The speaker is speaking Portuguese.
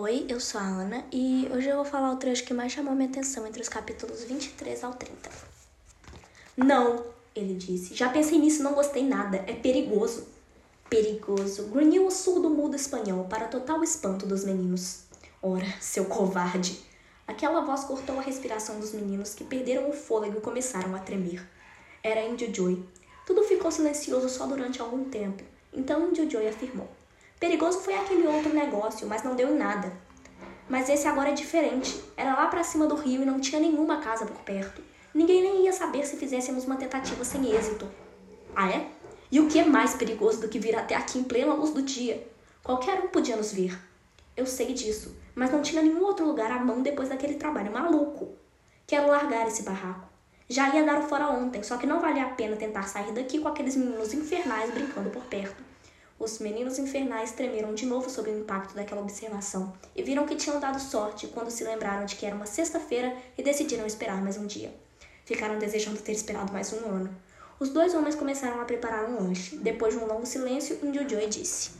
Oi, eu sou a Ana e hoje eu vou falar o trecho que mais chamou minha atenção entre os capítulos 23 ao 30. Não, ele disse. Já pensei nisso não gostei nada. É perigoso. Perigoso, grunhiu o surdo mudo espanhol para total espanto dos meninos. Ora, seu covarde! Aquela voz cortou a respiração dos meninos que perderam o fôlego e começaram a tremer. Era Indio Joy. Tudo ficou silencioso só durante algum tempo. Então Indio Joy afirmou. Perigoso foi aquele outro negócio, mas não deu em nada. Mas esse agora é diferente. Era lá para cima do rio e não tinha nenhuma casa por perto. Ninguém nem ia saber se fizéssemos uma tentativa sem êxito. Ah, é? E o que é mais perigoso do que vir até aqui em plena luz do dia? Qualquer um podia nos ver. Eu sei disso, mas não tinha nenhum outro lugar à mão depois daquele trabalho maluco. Quero largar esse barraco. Já ia dar o fora ontem, só que não valia a pena tentar sair daqui com aqueles meninos infernais brincando por perto. Os meninos infernais tremeram de novo sob o impacto daquela observação e viram que tinham dado sorte quando se lembraram de que era uma sexta-feira e decidiram esperar mais um dia. Ficaram desejando ter esperado mais um ano. Os dois homens começaram a preparar um lanche. Depois de um longo silêncio, Indio Joy disse: